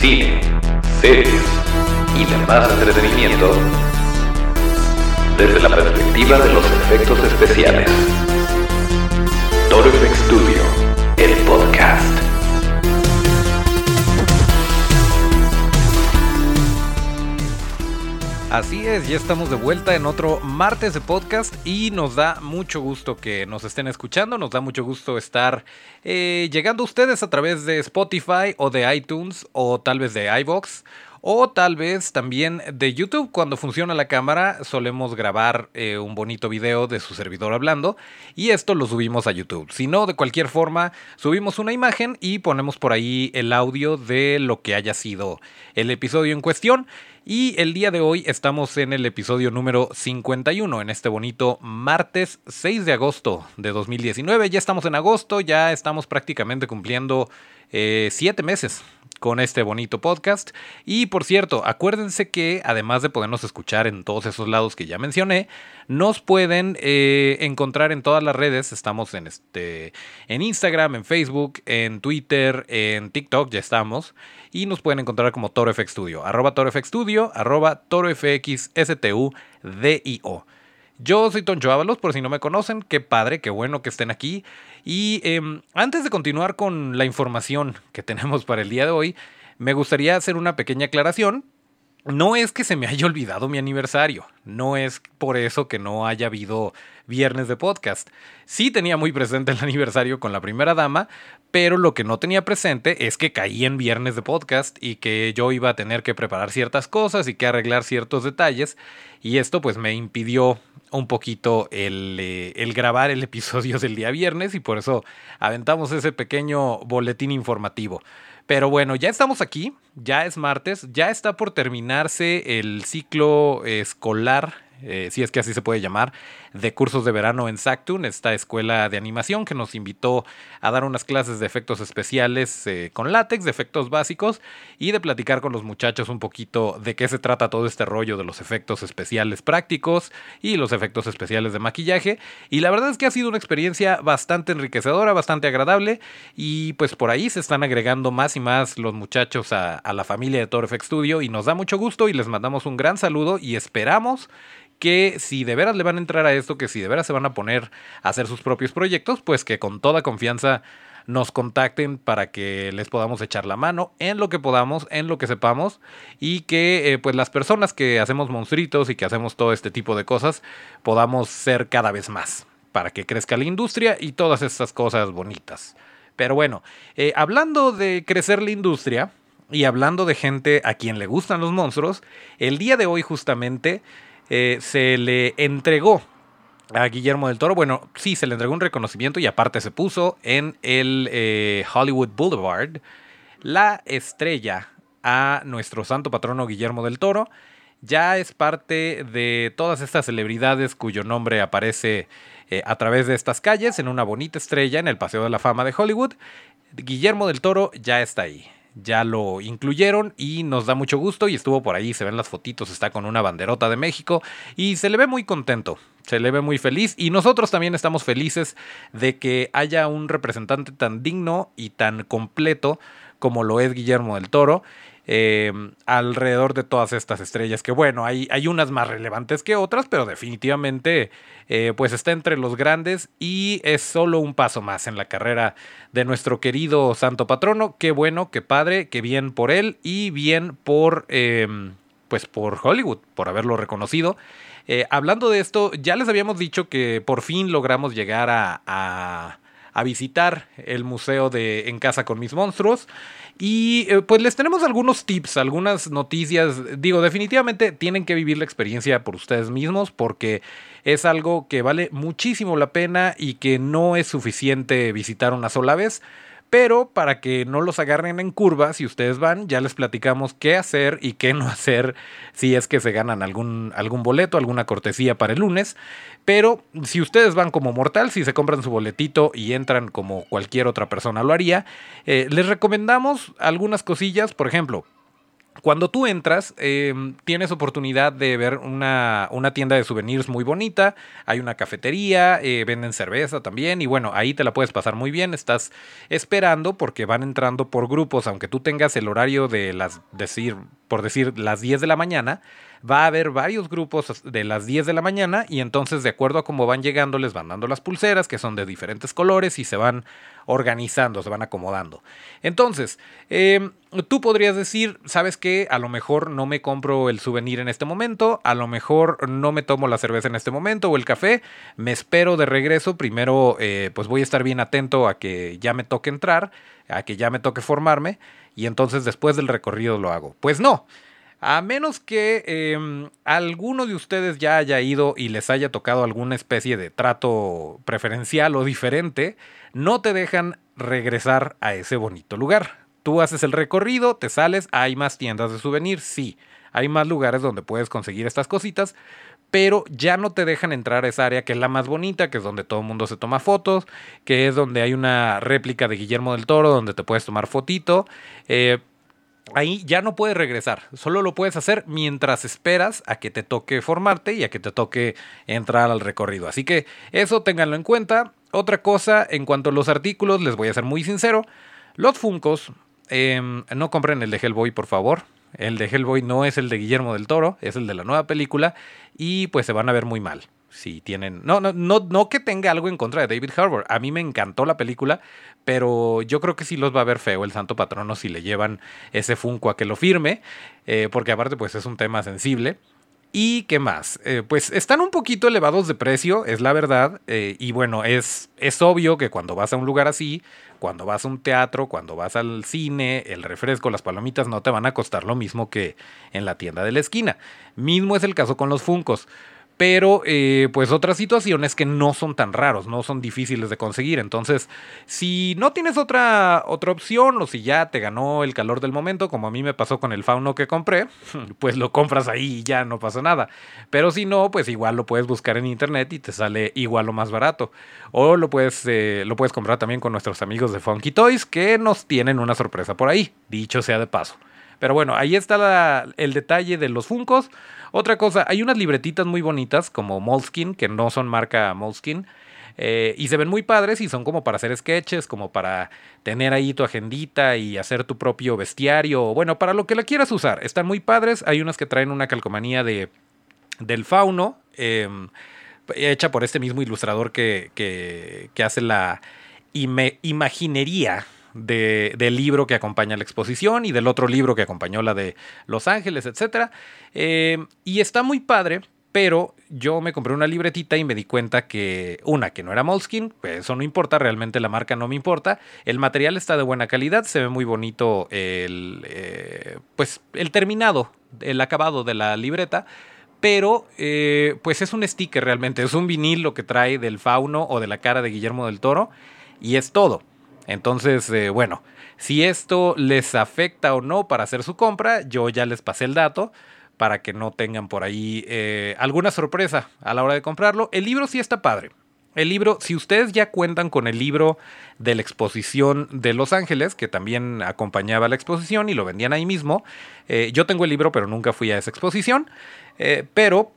cine, series y demás entretenimiento desde la perspectiva de los efectos especiales. Toro FX Studio, el podcast. Así es, ya estamos de vuelta en otro martes de podcast y nos da mucho gusto que nos estén escuchando, nos da mucho gusto estar eh, llegando a ustedes a través de Spotify o de iTunes o tal vez de iVox o tal vez también de YouTube. Cuando funciona la cámara solemos grabar eh, un bonito video de su servidor hablando y esto lo subimos a YouTube. Si no, de cualquier forma, subimos una imagen y ponemos por ahí el audio de lo que haya sido el episodio en cuestión. Y el día de hoy estamos en el episodio número 51, en este bonito martes 6 de agosto de 2019. Ya estamos en agosto, ya estamos prácticamente cumpliendo 7 eh, meses con este bonito podcast. Y por cierto, acuérdense que además de podernos escuchar en todos esos lados que ya mencioné, nos pueden eh, encontrar en todas las redes. Estamos en, este, en Instagram, en Facebook, en Twitter, en TikTok, ya estamos. Y nos pueden encontrar como ToroFX Studio, arroba ToroFX Studio, arroba ToroFXSTUDIO. Yo soy Toncho Ábalos, por si no me conocen, qué padre, qué bueno que estén aquí. Y em, antes de continuar con la información que tenemos para el día de hoy, me gustaría hacer una pequeña aclaración. No es que se me haya olvidado mi aniversario, no es por eso que no haya habido viernes de podcast. Sí tenía muy presente el aniversario con la primera dama, pero lo que no tenía presente es que caí en viernes de podcast y que yo iba a tener que preparar ciertas cosas y que arreglar ciertos detalles y esto pues me impidió un poquito el, eh, el, grabar el episodio del día viernes y por eso aventamos ese pequeño boletín informativo. Pero bueno, ya estamos aquí, ya es martes, ya está por terminarse el ciclo escolar eh, si es que así se puede llamar, de cursos de verano en Sactun, esta escuela de animación que nos invitó a dar unas clases de efectos especiales eh, con látex, de efectos básicos, y de platicar con los muchachos un poquito de qué se trata todo este rollo de los efectos especiales prácticos y los efectos especiales de maquillaje. Y la verdad es que ha sido una experiencia bastante enriquecedora, bastante agradable, y pues por ahí se están agregando más y más los muchachos a, la familia de Toro FX Studio, y nos da mucho gusto y les mandamos un gran saludo y esperamos que si de veras le van a entrar a esto, que si de veras se van a poner a hacer sus propios proyectos, pues que con toda confianza nos contacten para que les podamos echar la mano en lo que podamos, en lo que sepamos y que eh, pues las personas que hacemos monstruitos y que hacemos todo este tipo de cosas podamos ser cada vez más para que crezca la industria y todas estas cosas bonitas. Pero bueno, eh, hablando de crecer la industria y hablando de gente a quien le gustan los monstruos, el día de hoy justamente eh, se le entregó a Guillermo del Toro. Bueno, sí, se le entregó un reconocimiento y aparte se puso en el eh, Hollywood Boulevard la estrella a nuestro santo patrono Guillermo del Toro. Ya es parte de todas estas celebridades cuyo nombre aparece eh, a través de estas calles en una bonita estrella en el Paseo de la Fama de Hollywood. Guillermo del Toro ya está ahí ya lo incluyeron y nos da mucho gusto y estuvo por ahí, se ven las fotitos, está con una banderota de México y se le ve muy contento, se le ve muy feliz y nosotros también estamos felices de que haya un representante tan digno y tan completo como lo es Guillermo del Toro eh, alrededor de todas estas estrellas, que bueno, hay, hay unas más relevantes que otras, pero definitivamente eh, pues está entre los grandes y es solo un paso más en la carrera de nuestro querido santo patrono. Qué bueno, qué padre, qué bien por él y bien por, em, pues por Hollywood, por haberlo reconocido. Eh, hablando de esto, ya les habíamos dicho que por fin logramos llegar a visitar el museo de En casa con mis monstruos. Y eh, pues les tenemos algunos tips, algunas noticias. Digo, definitivamente tienen que vivir la experiencia por ustedes mismos porque es algo que vale muchísimo la pena y que no es suficiente visitar una sola vez. Pero para que no los agarren en curva, si ustedes van, ya les platicamos qué hacer y qué no hacer si es que se ganan algún, algún boleto, alguna cortesía para el lunes. Pero si ustedes van como mortal, si se compran su boletito y entran como cualquier otra persona lo haría, eh, les recomendamos algunas cosillas, por ejemplo. Cuando tú entras, em, tienes oportunidad de ver una, una, tienda de souvenirs muy bonita, hay una cafetería, eh, venden cerveza también y bueno, ahí te la puedes pasar muy bien, estás esperando porque van entrando por grupos, aunque tú tengas el horario de las, decir, por decir, las 10 de la mañana, va a haber varios grupos de las 10 de la mañana y entonces de acuerdo a cómo van llegando les van dando las pulseras que son de diferentes colores y se van organizando, se van acomodando. Entonces, em, tú podrías decir, ¿sabes qué? A lo mejor no me compro el souvenir en este momento, a lo mejor no me tomo la cerveza en este momento o el café, me espero de regreso, primero eh, pues voy a estar bien atento a que ya me toque entrar, a que ya me toque formarme y entonces después del recorrido lo hago. Pues no. A menos que em, alguno de ustedes ya haya ido y les haya tocado alguna especie de trato preferencial o diferente, no te dejan regresar a ese bonito lugar. Tú haces el recorrido, te sales, hay más tiendas de souvenirs, sí, hay más lugares donde puedes conseguir estas cositas, pero ya no te dejan entrar a esa área que es la más bonita, que es donde todo el mundo se toma fotos, que es donde hay una réplica de Guillermo del Toro, donde te puedes tomar fotito. Eh, ahí ya no puedes regresar, solo lo puedes hacer mientras esperas a que te toque formarte y a que te toque entrar al recorrido. Así que eso ténganlo en cuenta. Otra cosa, en cuanto a los artículos, les voy a ser muy sincero, los Funcos, em, no compren el de Hellboy, por favor. El de Hellboy no es el de Guillermo del Toro, es el de la nueva película y pues se van a ver muy mal si tienen. No, no, no, no que tenga algo en contra de David Harbour. A mí me encantó la película, pero yo creo que sí los va a ver feo el Santo Patrono si le llevan ese Funko a que lo firme, eh, porque aparte, pues es un tema sensible. ¿Y qué más? Eh, pues están un poquito elevados de precio, es la verdad. Eh, y bueno, es, es obvio que cuando vas a un lugar así, cuando vas a un teatro, cuando vas al cine, el refresco, las palomitas no te van a costar lo mismo que en la tienda de la esquina. Mismo es el caso con los Funcos pero eh, pues otras situaciones que no son tan raros, no son difíciles de conseguir. Entonces, si no tienes otra, otra opción o si ya te ganó el calor del momento, como a mí me pasó con el fauno que compré, pues lo compras ahí y ya no pasa nada. Pero si no, pues igual lo puedes buscar en internet y te sale igual o más barato. O lo puedes, eh, lo puedes comprar también con nuestros amigos de Funky Toys que nos tienen una sorpresa por ahí, dicho sea de paso. Pero bueno, ahí está el detalle de los Funcos. Otra cosa, hay unas libretitas muy bonitas como Moleskin, que no son marca Moleskin. Eh, y se ven muy padres y son como para hacer sketches, como para tener ahí tu agendita y hacer tu propio bestiario. Bueno, para lo que la quieras usar. Están muy padres. Hay unas que traen una calcomanía de, del fauno. Em, hecha por este mismo ilustrador que, que, hace la imaginería del libro que acompaña la exposición y del otro libro que acompañó la de Los Ángeles, etc. Eh, y está muy padre, pero yo me compré una libretita y me di cuenta que, una, que no era Moleskin, pues eso no importa, realmente la marca no me importa. El material está de buena calidad, se ve muy bonito el, eh, pues, el terminado, el acabado de la libreta. Pero, eh, pues es un sticker realmente, es un vinil lo que trae del fauno o de la cara de Guillermo del Toro y es todo. Entonces, eh, bueno, si esto les afecta o no para hacer su compra, yo ya les pasé el dato para que no tengan por ahí eh, alguna sorpresa a la hora de comprarlo. El libro sí está padre. El libro, si ustedes ya cuentan con el libro de la exposición de Los Ángeles, que también acompañaba la exposición y lo vendían ahí mismo, eh, yo tengo el libro pero nunca fui a esa exposición, pero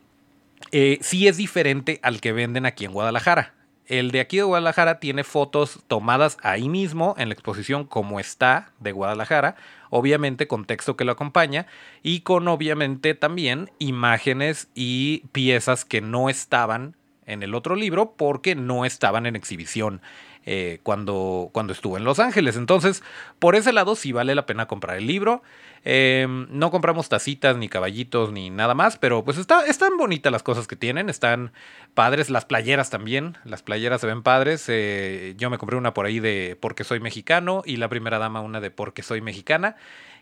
sí es diferente al que venden aquí en Guadalajara. El de aquí de Guadalajara tiene fotos tomadas ahí mismo en la exposición como está de Guadalajara, obviamente con texto que lo acompaña y con obviamente también imágenes y piezas que no estaban en el otro libro porque no estaban en exhibición eh, cuando, cuando estuvo en Los Ángeles. Entonces, por ese lado sí vale la pena comprar el libro. Em, no compramos tacitas, ni caballitos, ni nada más, pero pues está, están bonitas las cosas que tienen, están padres, las playeras también, las playeras se ven padres. Eh, yo me compré una por ahí de Porque soy mexicano y la primera dama una de Porque soy mexicana.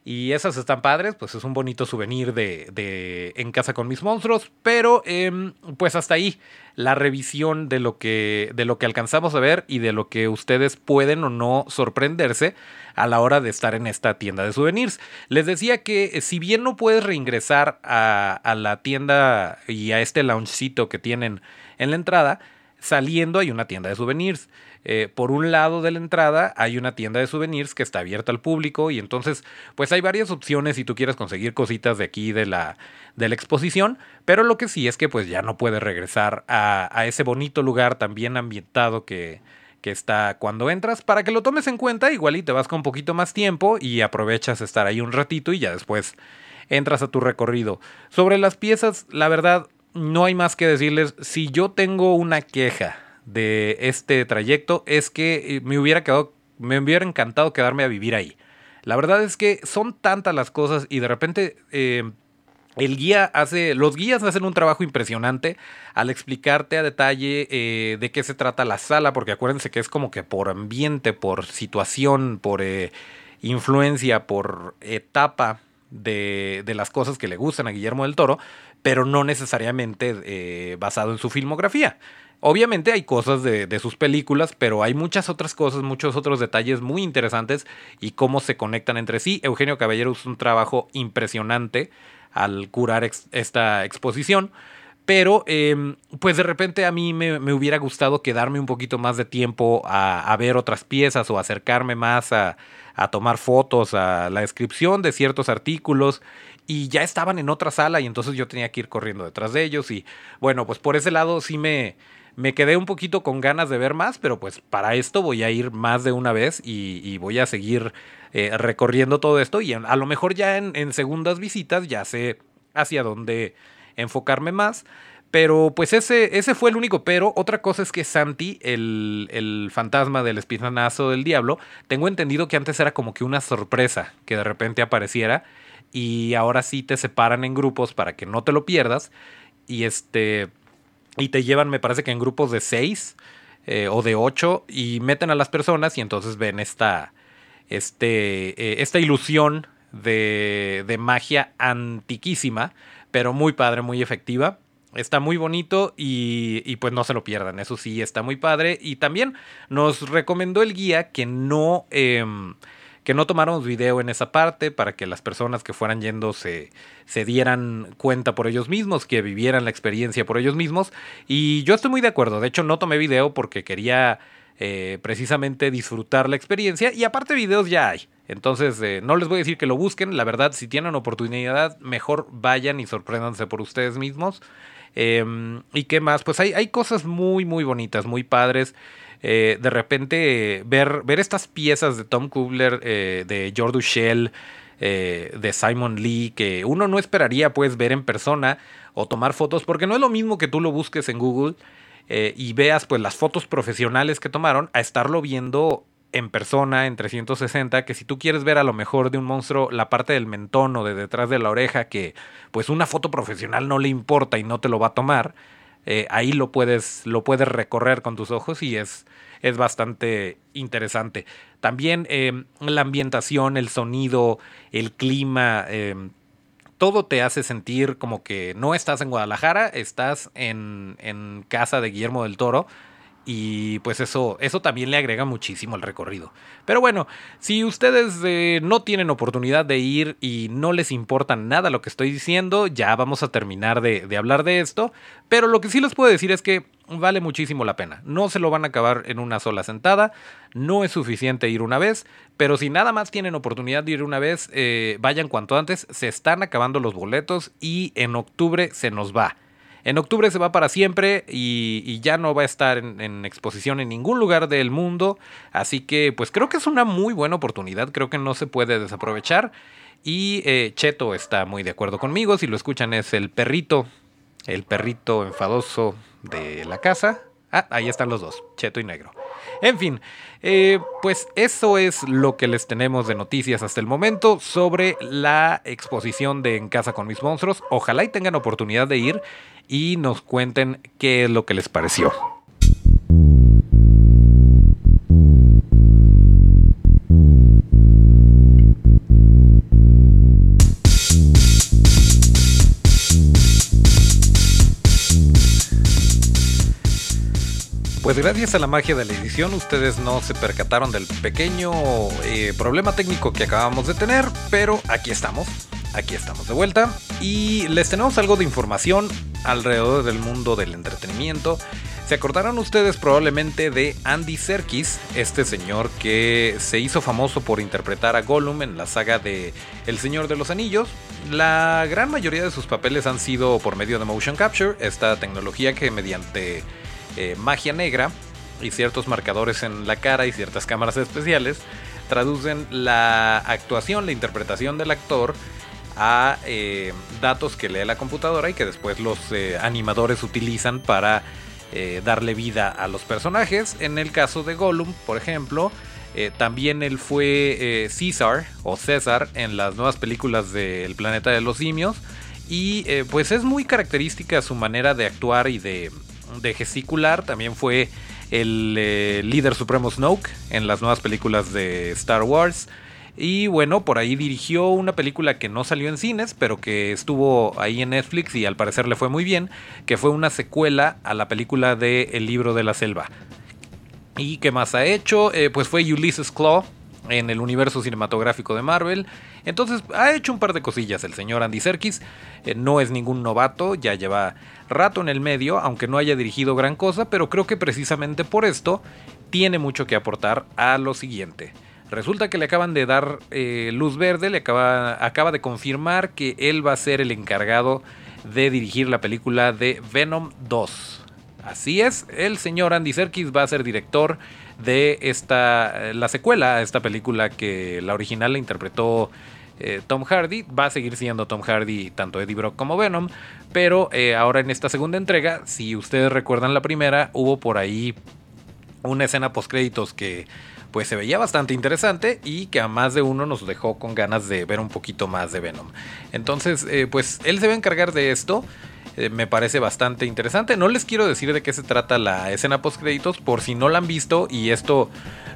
Y esas están padres, pues es un bonito souvenir de, de En casa con mis monstruos. Pero em, pues hasta ahí la revisión de lo, que, de lo que alcanzamos a ver y de lo que ustedes pueden o no sorprenderse a la hora de estar en esta tienda de souvenirs. Les decía que eh, si bien no puedes reingresar a, a la tienda y a este loungecito que tienen en la entrada, saliendo hay una tienda de souvenirs. Eh, por un lado de la entrada hay una tienda de souvenirs que está abierta al público y entonces pues hay varias opciones si tú quieres conseguir cositas de aquí de la, de la exposición, pero lo que sí es que pues ya no puedes regresar a, ese bonito lugar tan bien ambientado que, que está cuando entras, para que lo tomes en cuenta, igual y te vas con un poquito más tiempo y aprovechas estar ahí un ratito y ya después entras a tu recorrido. Sobre las piezas, la verdad, no hay más que decirles, si yo tengo una queja de este trayecto, es que eh, me hubiera quedado, me hubiera encantado quedarme a vivir ahí. La verdad es que son tantas las cosas y de repente eh, el guía hace, los guías hacen un trabajo impresionante al explicarte a detalle eh, de qué se trata la sala, porque acuérdense que es como que por ambiente, por situación, por influencia, por etapa de, de, las cosas que le gustan a Guillermo del Toro, pero no necesariamente basado en su filmografía. Obviamente hay cosas de, sus películas, pero hay muchas otras cosas, muchos otros detalles muy interesantes y cómo se conectan entre sí. Eugenio Caballero hizo un trabajo impresionante al curar esta exposición. Pero eh, pues de repente a mí me, hubiera gustado quedarme un poquito más de tiempo a, a ver otras piezas o acercarme más a, a, tomar fotos, a la descripción de ciertos artículos. Y ya estaban en otra sala y entonces yo tenía que ir corriendo detrás de ellos. Y bueno, pues por ese lado sí me, me quedé un poquito con ganas de ver más, pero pues para esto voy a ir más de una vez y, voy a seguir eh, recorriendo todo esto y a lo mejor ya en, en, segundas visitas ya sé hacia dónde enfocarme más. Pero pues ese, ese fue el único pero. Otra cosa es que Santi, el, el fantasma del espinazo del diablo, tengo entendido que antes era como que una sorpresa que de repente apareciera y ahora sí te separan en grupos para que no te lo pierdas. Y este y te llevan, me parece que en grupos de seis eh, o de ocho y meten a las personas y entonces ven esta, este, eh, esta ilusión de, de, magia antiquísima, pero muy padre, muy efectiva. Está muy bonito y, y, pues no se lo pierdan, eso sí, está muy padre. Y también nos recomendó el guía que no... Eh, que no tomáramos video en esa parte para que las personas que fueran yendo se, se dieran cuenta por ellos mismos, que vivieran la experiencia por ellos mismos. Y yo estoy muy de acuerdo, de hecho no tomé video porque quería eh, precisamente disfrutar la experiencia y aparte videos ya hay. Entonces, eh, no les voy a decir que lo busquen, la verdad, si tienen oportunidad, mejor vayan y sorpréndanse por ustedes mismos. Eh, ¿Y qué más? Pues hay, hay cosas muy, muy bonitas, muy padres. Eh, de repente ver, ver estas piezas de Tom Kubler, eh, de George Shell, eh, de Simon Lee, que uno no esperaría pues ver en persona o tomar fotos, porque no es lo mismo que tú lo busques en Google eh, y veas pues las fotos profesionales que tomaron a estarlo viendo en persona en 360 que si tú quieres ver a lo mejor de un monstruo la parte del mentón o de detrás de la oreja que pues una foto profesional no le importa y no te lo va a tomar eh, ahí lo puedes, lo puedes recorrer con tus ojos y es, es bastante interesante. También eh, la ambientación, el sonido, el clima, eh, todo te hace sentir como que no estás en Guadalajara, estás en, en casa de Guillermo del Toro y pues eso, eso también le agrega muchísimo al recorrido. Pero bueno, si ustedes eh, no tienen oportunidad de ir y no les importa nada lo que estoy diciendo, ya vamos a terminar de, hablar de esto. Pero lo que sí les puedo decir es que vale muchísimo la pena. No se lo van a acabar en una sola sentada. No es suficiente ir una vez. Pero si nada más tienen oportunidad de ir una vez, eh, vayan cuanto antes. Se están acabando los boletos y en octubre se nos va. En octubre se va para siempre y, ya no va a estar en, en, exposición en ningún lugar del mundo. Así que pues creo que es una muy buena oportunidad, creo que no se puede desaprovechar. Y eh, Cheto está muy de acuerdo conmigo, si lo escuchan es el perrito, el perrito enfadoso de la casa. Ah, ahí están los dos, Cheto y Negro. En fin, eh, pues eso es lo que les tenemos de noticias hasta el momento sobre la exposición de En Casa con mis monstruos. Ojalá y tengan oportunidad de ir y nos cuenten qué es lo que les pareció. Pues gracias a la magia de la edición ustedes no se percataron del pequeño eh, problema técnico que acabamos de tener, pero aquí estamos, aquí estamos de vuelta y les tenemos algo de información alrededor del mundo del entretenimiento. Se acordarán ustedes probablemente de Andy Serkis, este señor que se hizo famoso por interpretar a Gollum en la saga de El Señor de los Anillos. La gran mayoría de sus papeles han sido por medio de motion capture, esta tecnología que mediante eh, magia negra y ciertos marcadores en la cara y ciertas cámaras especiales traducen la actuación, la interpretación del actor a eh, datos que lee la computadora y que después los eh, animadores utilizan para eh, darle vida a los personajes. En el caso de Gollum, por ejemplo, también él fue César o César en las nuevas películas del Planeta de los Simios. Y pues es muy característica su manera de actuar y de, de gesticular. También fue el líder supremo Snoke en las nuevas películas de Star Wars. Y bueno, por ahí dirigió una película que no salió en cines, pero que estuvo ahí en Netflix y al parecer le fue muy bien, que fue una secuela a la película de El libro de la selva. ¿Y qué más ha hecho? Eh, pues fue Ulysses Claw en el universo cinematográfico de Marvel. Entonces ha hecho un par de cosillas el señor Andy Serkis. Eh, no es ningún novato, ya lleva rato en el medio, aunque no haya dirigido gran cosa, pero creo que precisamente por esto tiene mucho que aportar a lo siguiente. Resulta que le acaban de dar eh, luz verde, le acaba, de confirmar que él va a ser el encargado de dirigir la película de Venom 2. Así es, el señor Andy Serkis va a ser director de esta, la secuela a esta película que la original la interpretó eh, Tom Hardy. Va a seguir siendo Tom Hardy tanto Eddie Brock como Venom, pero eh, ahora en esta segunda entrega, si ustedes recuerdan la primera, hubo por ahí una escena post créditos que pues se veía bastante interesante y que a más de uno nos dejó con ganas de ver un poquito más de Venom. Entonces, eh, pues él se va a encargar de esto. Eh, me parece bastante interesante. No les quiero decir de qué se trata la escena post créditos por si no la han visto y esto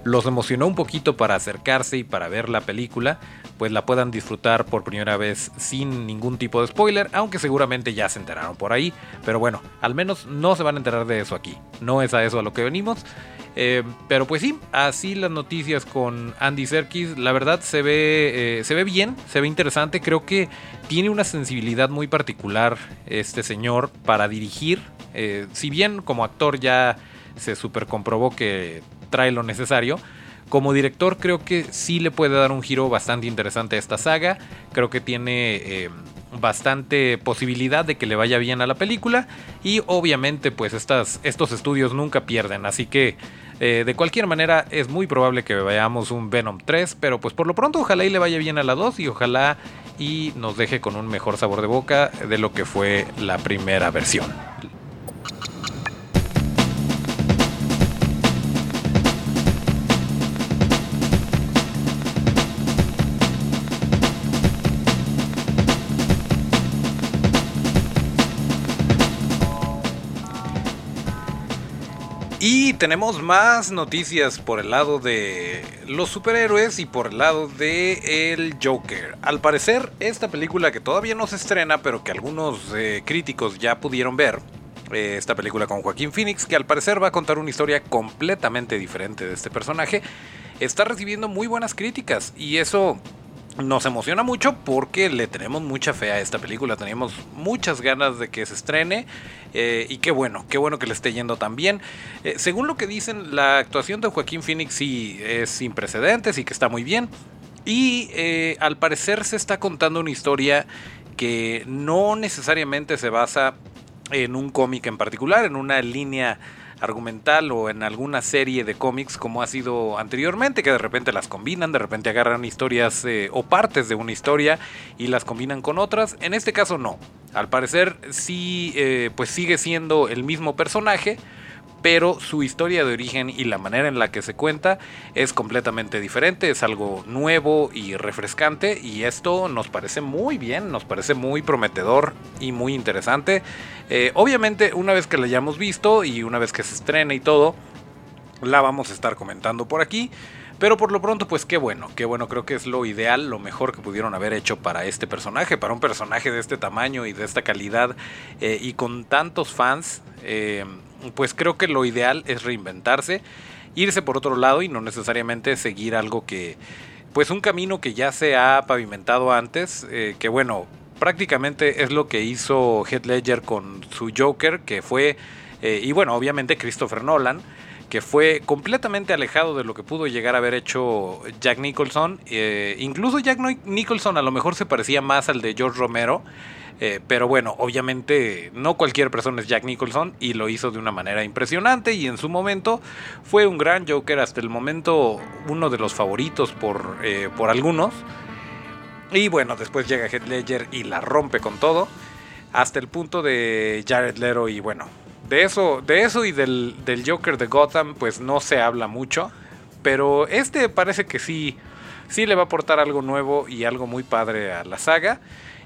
los emocionó un poquito para acercarse y para ver la película, pues la puedan disfrutar por primera vez sin ningún tipo de spoiler, aunque seguramente ya se enteraron por ahí, pero bueno, al menos no se van a enterar de eso aquí, no es a eso a lo que venimos. Eh, pero pues sí, así las noticias con Andy Serkis. La verdad se ve, eh, se ve bien, se ve interesante. Creo que tiene una sensibilidad muy particular este señor para dirigir. Eh, si bien como actor ya se super comprobó que trae lo necesario. Como director creo que sí le puede dar un giro bastante interesante a esta saga. Creo que tiene bastante posibilidad de que le vaya bien a la película. Y obviamente pues estas, estos estudios nunca pierden. Así que eh, de cualquier manera, es muy probable que veamos un Venom 3, pero pues por lo pronto ojalá y le vaya bien a la 2 y ojalá y nos deje con un mejor sabor de boca de lo que fue la primera versión. Tenemos más noticias por el lado de los superhéroes y por el lado de el Joker. Al parecer, esta película que todavía no se estrena, pero que algunos eh, críticos ya pudieron ver, eh, esta película con Joaquín Phoenix, que al parecer va a contar una historia completamente diferente de este personaje, está recibiendo muy buenas críticas y eso nos emociona mucho porque le tenemos mucha fe a esta película, tenemos muchas ganas de que se estrene eh, y qué bueno, qué bueno que le esté yendo tan bien. Eh, según lo que dicen, la actuación de Joaquín Phoenix sí es sin precedentes y que está muy bien. Y eh, al parecer se está contando una historia que no necesariamente se basa en un cómic en particular, en una línea argumental o en alguna serie de cómics como ha sido anteriormente, que de repente las combinan, de repente agarran historias eh, o partes de una historia y las combinan con otras. En este caso no. Al parecer sí, eh, pues sigue siendo el mismo personaje, pero su historia de origen y la manera en la que se cuenta es completamente diferente, es algo nuevo y refrescante y esto nos parece muy bien, nos parece muy prometedor y muy interesante. Eh, obviamente una vez que la hayamos visto y una vez que se estrene y todo, la vamos a estar comentando por aquí. Pero por lo pronto, pues qué bueno, qué bueno, creo que es lo ideal, lo mejor que pudieron haber hecho para este personaje, para un personaje de este tamaño y de esta calidad eh, y con tantos fans. Eh, pues creo que lo ideal es reinventarse, irse por otro lado y no necesariamente seguir algo que, pues un camino que ya se ha pavimentado antes, eh, que bueno, prácticamente es lo que hizo Heath Ledger con su Joker, que fue y bueno, obviamente Christopher Nolan, que fue completamente alejado de lo que pudo llegar a haber hecho Jack Nicholson. Eh, incluso Jack Nicholson a lo mejor se parecía más al de George Romero. Eh, pero bueno, obviamente no cualquier persona es Jack Nicholson y lo hizo de una manera impresionante y en su momento fue un gran Joker, hasta el momento uno de los favoritos por, eh, por algunos. Y bueno, después llega Heath Ledger y la rompe con todo, hasta el punto de Jared Leto y bueno, de eso, de eso y del, del Joker de Gotham pues no se habla mucho, pero este parece que sí, sí le va a aportar algo nuevo y algo muy padre a la saga.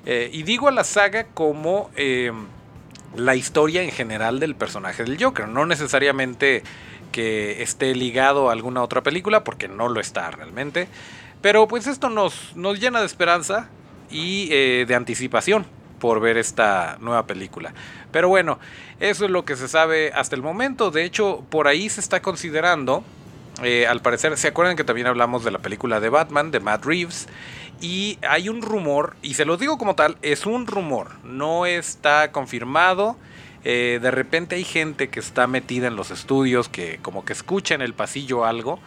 Eh, y digo a la saga como eh, la historia en general del personaje del Joker, no necesariamente que esté ligado a alguna otra película, porque no lo está realmente. Pero pues esto nos, nos llena de esperanza y eh, de anticipación por ver esta nueva película. Pero bueno, eso es lo que se sabe hasta el momento. De hecho, por ahí se está considerando, al parecer, ¿se acuerdan que también hablamos de la película de Batman, de Matt Reeves? Y hay un rumor, y se lo digo como tal, es un rumor, no está confirmado. Eh, de repente hay gente que está metida en los estudios, que como que escucha en el pasillo algo,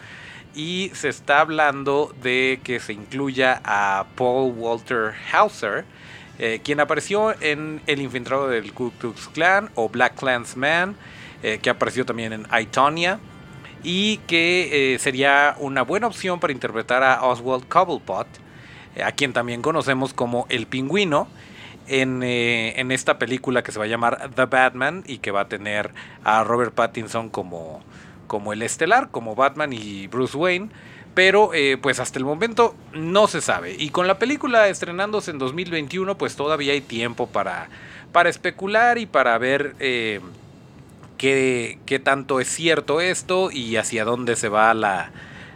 y se está hablando de que se incluya a Paul Walter Hauser, eh, quien apareció en El infiltrado del Ku Klux Klan o Black Klansman, eh, que apareció también en I, y que sería una buena opción para interpretar a Oswald Cobblepot a quien también conocemos como el pingüino. Eh, en, esta película que se va a llamar The Batman y que va a tener a Robert Pattinson como, como el estelar, como Batman y Bruce Wayne. Pero eh, pues hasta el momento no se sabe. Y con la película estrenándose en 2021 pues todavía hay tiempo para, para especular y para ver eh, qué, qué, tanto es cierto esto y hacia dónde se va la,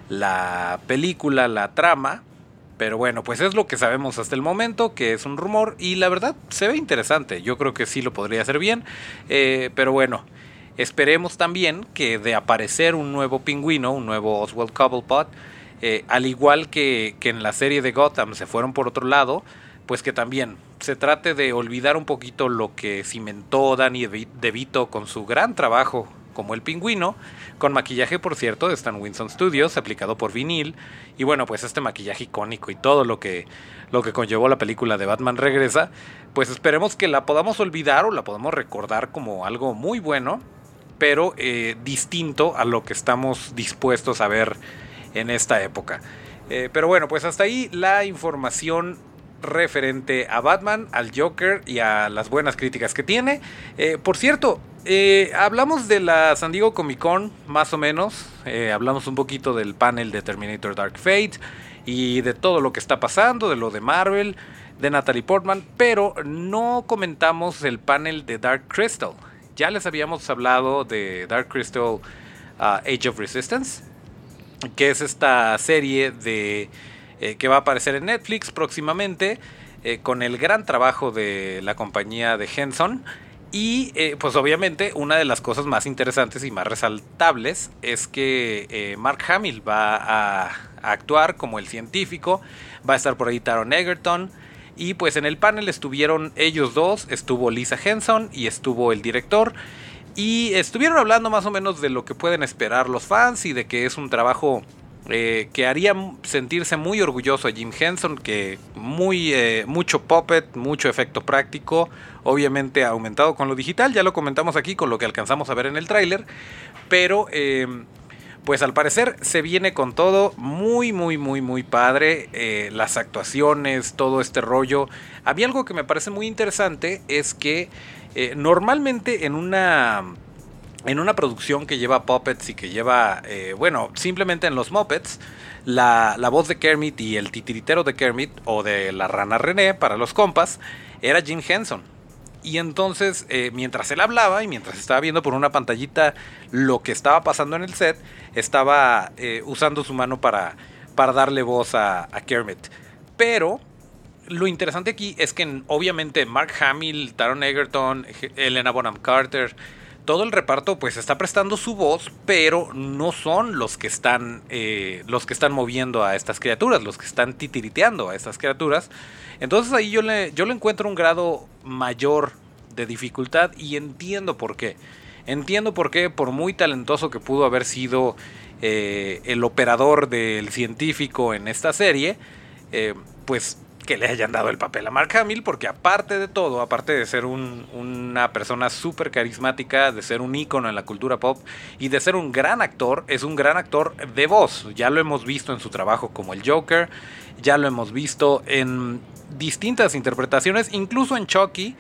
la película, la trama. Pero bueno, pues es lo que sabemos hasta el momento, que es un rumor y la verdad se ve interesante. Yo creo que sí lo podría hacer bien. Eh, pero bueno, esperemos también que de aparecer un nuevo pingüino, un nuevo Oswald Cobblepot, eh, al igual que, que en la serie de Gotham se fueron por otro lado, pues que también se trate de olvidar un poquito lo que cimentó Danny DeVito con su gran trabajo como el pingüino, con maquillaje por cierto de Stan Winston Studios, aplicado por vinil, y bueno, pues este maquillaje icónico y todo lo que, lo que conllevó la película de Batman Regresa, pues esperemos que la podamos olvidar o la podamos recordar como algo muy bueno, pero eh, distinto a lo que estamos dispuestos a ver en esta época. Eh, pero bueno, pues hasta ahí la información referente a Batman, al Joker y a las buenas críticas que tiene. Eh, por cierto, hablamos de la San Diego Comic Con, más o menos. Hablamos un poquito del panel de Terminator Dark Fate y de todo lo que está pasando, de lo de Marvel, de Natalie Portman, pero no comentamos el panel de Dark Crystal. Ya les habíamos hablado de Dark Crystal uh, Age of Resistance, que es esta serie de eh, que va a aparecer en Netflix próximamente, eh, con el gran trabajo de la compañía de Henson. Y eh, pues obviamente una de las cosas más interesantes y más resaltables es que Mark Hamill va a, actuar como el científico, va a estar por ahí Taron Egerton. Y pues en el panel estuvieron ellos dos, estuvo Lisa Henson y estuvo el director. Y estuvieron hablando más o menos de lo que pueden esperar los fans y de que es un trabajo eh, que haría sentirse muy orgulloso a Jim Henson, que muy eh, mucho puppet, mucho efecto práctico, obviamente aumentado con lo digital, ya lo comentamos aquí con lo que alcanzamos a ver en el tráiler, pero em, pues al parecer se viene con todo muy muy muy muy padre, eh, las actuaciones, todo este rollo. Había algo que me parece muy interesante, es que normalmente en una en una producción que lleva puppets y que lleva, eh, bueno, simplemente en los Muppets, la, voz de Kermit y el titiritero de Kermit, o de la rana René para los compas, era Jim Henson. Y entonces, eh, mientras él hablaba y mientras estaba viendo por una pantallita lo que estaba pasando en el set, estaba eh, usando su mano para, para darle voz a, a Kermit. Pero lo interesante aquí es que obviamente Mark Hamill, Taron Egerton, Elena Bonham Carter, todo el reparto pues está prestando su voz, pero no son los que están eh, los que están moviendo a estas criaturas, los que están titiriteando a estas criaturas. Entonces ahí yo le, yo encuentro un grado mayor de dificultad y entiendo por qué. Entiendo por qué, por muy talentoso que pudo haber sido eh, el operador del científico en esta serie, eh, pues que le hayan dado el papel a Mark Hamill, porque aparte de todo, aparte de ser una persona súper carismática, de ser un ícono en la cultura pop y de ser un gran actor, es un gran actor de voz. Ya lo hemos visto en su trabajo como el Joker, ya lo hemos visto en distintas interpretaciones, incluso en Chucky,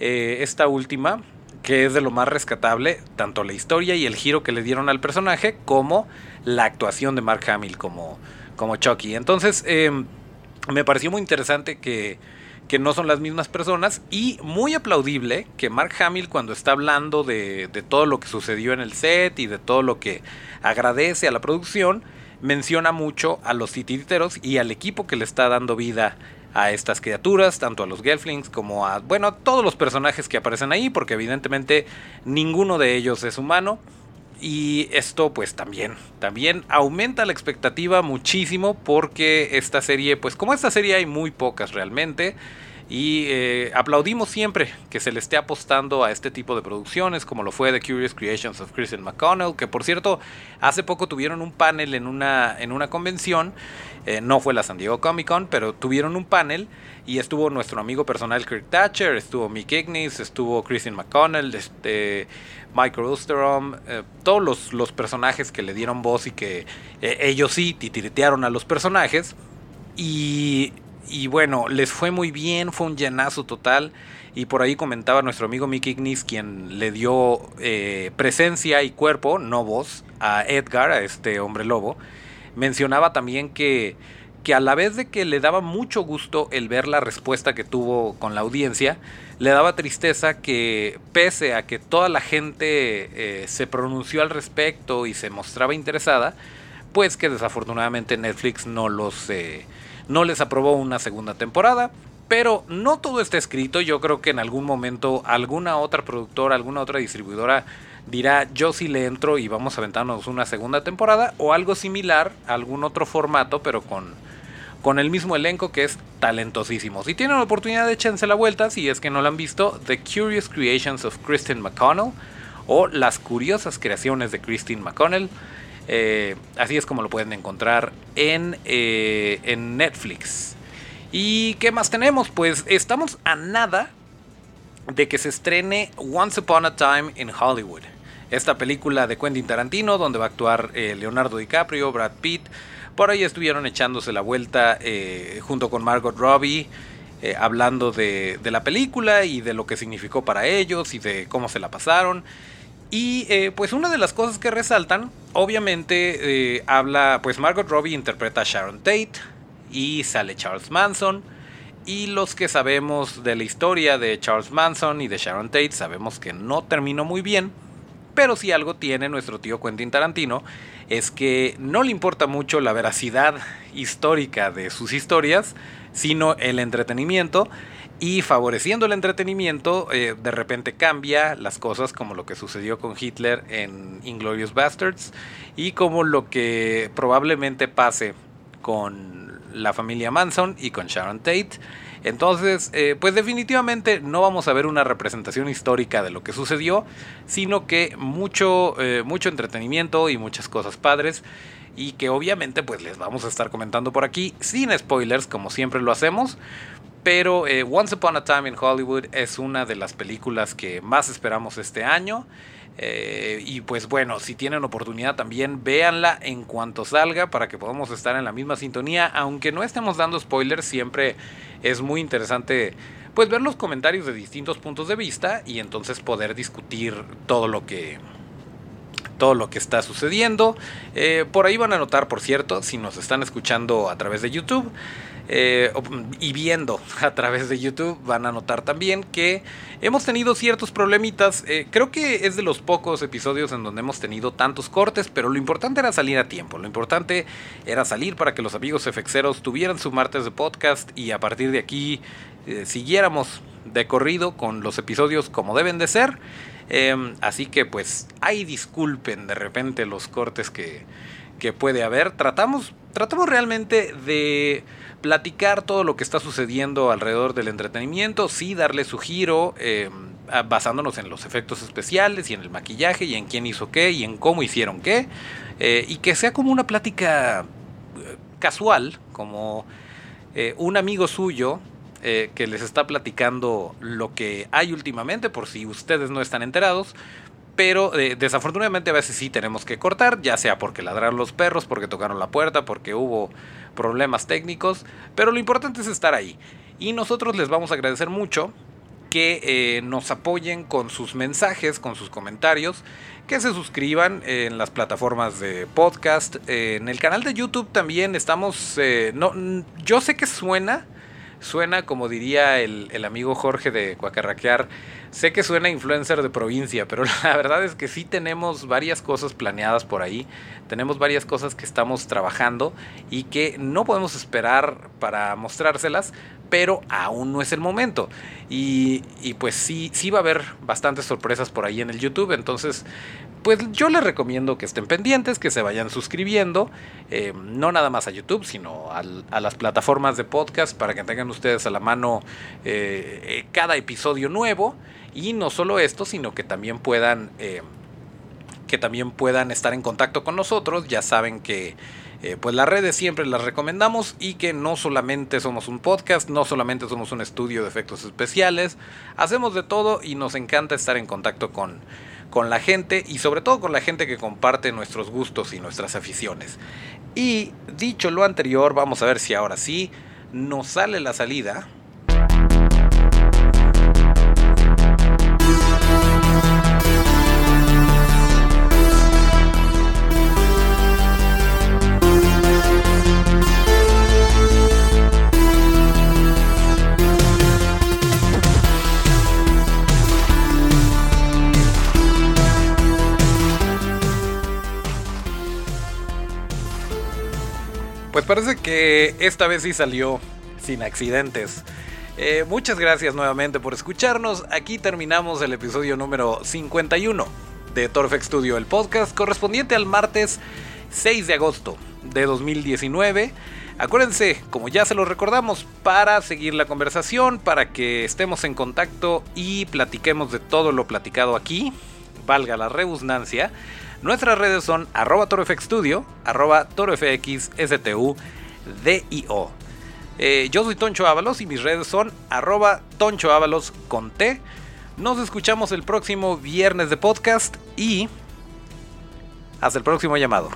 eh, esta última, que es de lo más rescatable, tanto la historia y el giro que le dieron al personaje, como la actuación de Mark Hamill como, como Chucky. Entonces, em, me pareció muy interesante que, que, no son las mismas personas y muy aplaudible que Mark Hamill cuando está hablando de, de todo lo que sucedió en el set y de todo lo que agradece a la producción, menciona mucho a los titiriteros y al equipo que le está dando vida a estas criaturas, tanto a los Gelflings como a, bueno, a todos los personajes que aparecen ahí, porque evidentemente ninguno de ellos es humano. Y esto pues también, también aumenta la expectativa muchísimo porque esta serie, pues como esta serie hay muy pocas realmente, y eh, aplaudimos siempre que se le esté apostando a este tipo de producciones, como lo fue The Curious Creations of Christian McConnell, que por cierto, hace poco tuvieron un panel en una, en una convención, eh, no fue la San Diego Comic Con, pero tuvieron un panel y estuvo nuestro amigo personal Kirk Thatcher, estuvo Mick Ignis, estuvo Christian McConnell, este, Michael Osterom, eh, todos los, los, personajes que le dieron voz y que ellos sí titiritearon a los personajes. Y y bueno, les fue muy bien, fue un llenazo total. Y por ahí comentaba nuestro amigo Mick Ignis, quien le dio eh, presencia y cuerpo, no voz, a Edgar, a este hombre lobo. Mencionaba también que, que a la vez de que le daba mucho gusto el ver la respuesta que tuvo con la audiencia, le daba tristeza que pese a que toda la gente eh, se pronunció al respecto y se mostraba interesada, pues que desafortunadamente Netflix no los... Eh, no les aprobó una segunda temporada. Pero no todo está escrito. Yo creo que en algún momento alguna otra productora, alguna otra distribuidora dirá yo sí le entro y vamos a aventarnos una segunda temporada o algo similar, algún otro formato, pero con, con el mismo elenco que es talentosísimo. Si tienen la oportunidad, échense la vuelta si es que no la han visto. The Curious Creations of Kristen McConnell o Las Curiosas Creaciones de Christine McConnell. Eh, así es como lo pueden encontrar en, eh, en Netflix. ¿Y qué más tenemos? Pues estamos a nada de que se estrene Once Upon a Time in Hollywood. Esta película de Quentin Tarantino, donde va a actuar eh, Leonardo DiCaprio, Brad Pitt. Por ahí estuvieron echándose la vuelta junto con Margot Robbie. hablando de, de, la película y de lo que significó para ellos y de cómo se la pasaron. Y eh, pues una de las cosas que resaltan, obviamente eh, habla, pues Margot Robbie interpreta a Sharon Tate y sale Charles Manson. Y los que sabemos de la historia de Charles Manson y de Sharon Tate sabemos que no terminó muy bien. Pero si algo tiene nuestro tío Quentin Tarantino es que no le importa mucho la veracidad histórica de sus historias, sino el entretenimiento y favoreciendo el entretenimiento, eh, de repente cambia las cosas como lo que sucedió con Hitler en Inglorious Bastards y como lo que probablemente pase con la familia Manson y con Sharon Tate. Entonces, eh, pues definitivamente no vamos a ver una representación histórica de lo que sucedió, sino que mucho, eh, mucho entretenimiento y muchas cosas padres y que obviamente pues les vamos a estar comentando por aquí sin spoilers como siempre lo hacemos pero eh, Once Upon a Time in Hollywood es una de las películas que más esperamos este año. Eh, y pues bueno, si tienen oportunidad también véanla en cuanto salga para que podamos estar en la misma sintonía. Aunque no estemos dando spoilers, siempre es muy interesante pues ver los comentarios de distintos puntos de vista y entonces poder discutir todo lo que todo lo que está sucediendo. Eh, por ahí van a notar, por cierto, si nos están escuchando a través de YouTube, eh, y viendo a través de YouTube van a notar también que hemos tenido ciertos problemitas. Eh, creo que es de los pocos episodios en donde hemos tenido tantos cortes, pero lo importante era salir a tiempo. Lo importante era salir para que los amigos FXeros tuvieran su martes de podcast y a partir de aquí siguiéramos de corrido con los episodios como deben de ser. Em, así que pues ahí disculpen de repente los cortes que, que puede haber. Tratamos, tratamos realmente de platicar todo lo que está sucediendo alrededor del entretenimiento, sí darle su giro, em, basándonos en los efectos especiales y en el maquillaje y en quién hizo qué y en cómo hicieron qué. Eh, y que sea como una plática eh, casual, como un amigo suyo que les está platicando lo que hay últimamente, por si ustedes no están enterados. Pero desafortunadamente a veces sí tenemos que cortar, ya sea porque ladraron los perros, porque tocaron la puerta, porque hubo problemas técnicos. Pero lo importante es estar ahí. Y nosotros les vamos a agradecer mucho que eh, nos apoyen con sus mensajes, con sus comentarios, que se suscriban en las plataformas de podcast, en el canal de YouTube también estamos, eh, no, yo sé que suena, suena como diría el, el amigo Jorge de Cuacarraquear, sé que suena influencer de provincia, pero la verdad es que sí tenemos varias cosas planeadas por ahí, tenemos varias cosas que estamos trabajando y que no podemos esperar para mostrárselas, pero aún no es el momento. Y, pues sí, sí va a haber bastantes sorpresas por ahí en el YouTube, entonces pues yo les recomiendo que estén pendientes, que se vayan suscribiendo, eh, no nada más a YouTube, sino a las plataformas de podcast para que tengan ustedes a la mano eh, eh, cada episodio nuevo. Y no solo esto, sino que también puedan que también puedan estar en contacto con nosotros. Ya saben que eh, pues las redes siempre las recomendamos y que no solamente somos un podcast, no solamente somos un estudio de efectos especiales, hacemos de todo y nos encanta estar en contacto con, con la gente y sobre todo con la gente que comparte nuestros gustos y nuestras aficiones. Y dicho lo anterior, vamos a ver si ahora sí nos sale la salida Pues parece que esta vez sí salió sin accidentes. Eh, muchas gracias nuevamente por escucharnos. Aquí terminamos el episodio número 51 de Torfex Studio, el podcast correspondiente al martes 6 de agosto de 2019. Acuérdense, como ya se lo recordamos, para seguir la conversación, para que estemos en contacto y platiquemos de todo lo platicado aquí, valga la redundancia, Nuestras redes son arroba torofxstudio, arroba. Eh, yo soy Toncho Ábalos y mis redes son arroba Toncho Ábalos con T. Nos escuchamos el próximo viernes de podcast y hasta el próximo llamado.